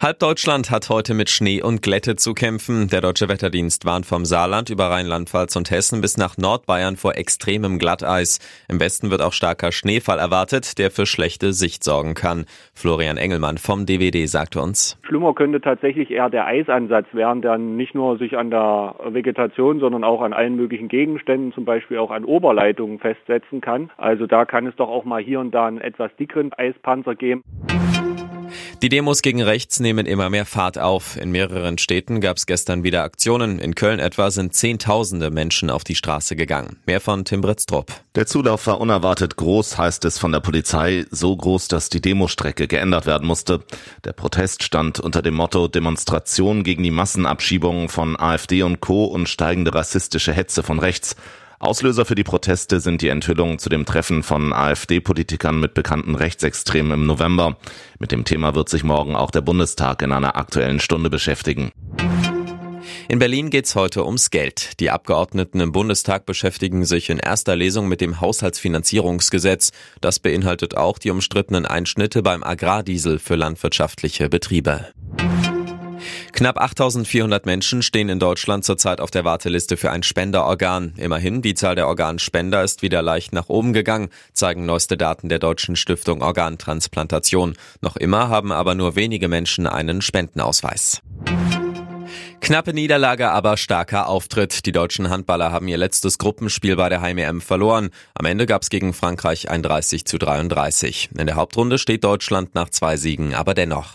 Halb Deutschland hat heute mit Schnee und Glätte zu kämpfen. Der Deutsche Wetterdienst warnt vom Saarland über Rheinland-Pfalz und Hessen bis nach Nordbayern vor extremem Glatteis. Im Westen wird auch starker Schneefall erwartet, der für schlechte Sicht sorgen kann. Florian Engelmann vom DWD sagte uns. Schlimmer könnte tatsächlich eher der Eisansatz werden, der nicht nur sich an der Vegetation, sondern auch an allen möglichen Gegenständen, zum Beispiel auch an Oberleitungen festsetzen kann. Also da kann es doch auch mal hier und da einen etwas dickeren Eispanzer geben. Die Demos gegen rechts nehmen immer mehr Fahrt auf. In mehreren Städten gab es gestern wieder Aktionen. In Köln etwa sind Zehntausende Menschen auf die Straße gegangen. Mehr von Tim Britztrup. Der Zulauf war unerwartet groß, heißt es von der Polizei. So groß, dass die Demostrecke geändert werden musste. Der Protest stand unter dem Motto Demonstration gegen die Massenabschiebungen von AfD und Co. und steigende rassistische Hetze von rechts. Auslöser für die Proteste sind die Enthüllungen zu dem Treffen von AfD-Politikern mit bekannten Rechtsextremen im November. Mit dem Thema wird sich morgen auch der Bundestag in einer aktuellen Stunde beschäftigen. In Berlin geht's heute ums Geld. Die Abgeordneten im Bundestag beschäftigen sich in erster Lesung mit dem Haushaltsfinanzierungsgesetz. Das beinhaltet auch die umstrittenen Einschnitte beim Agrardiesel für landwirtschaftliche Betriebe. Knapp 8400 Menschen stehen in Deutschland zurzeit auf der Warteliste für ein Spenderorgan. Immerhin, die Zahl der Organspender ist wieder leicht nach oben gegangen, zeigen neueste Daten der Deutschen Stiftung Organtransplantation. Noch immer haben aber nur wenige Menschen einen Spendenausweis. Knappe Niederlage, aber starker Auftritt. Die deutschen Handballer haben ihr letztes Gruppenspiel bei der Heim-EM verloren. Am Ende gab es gegen Frankreich ein 30 zu 33. In der Hauptrunde steht Deutschland nach zwei Siegen, aber dennoch.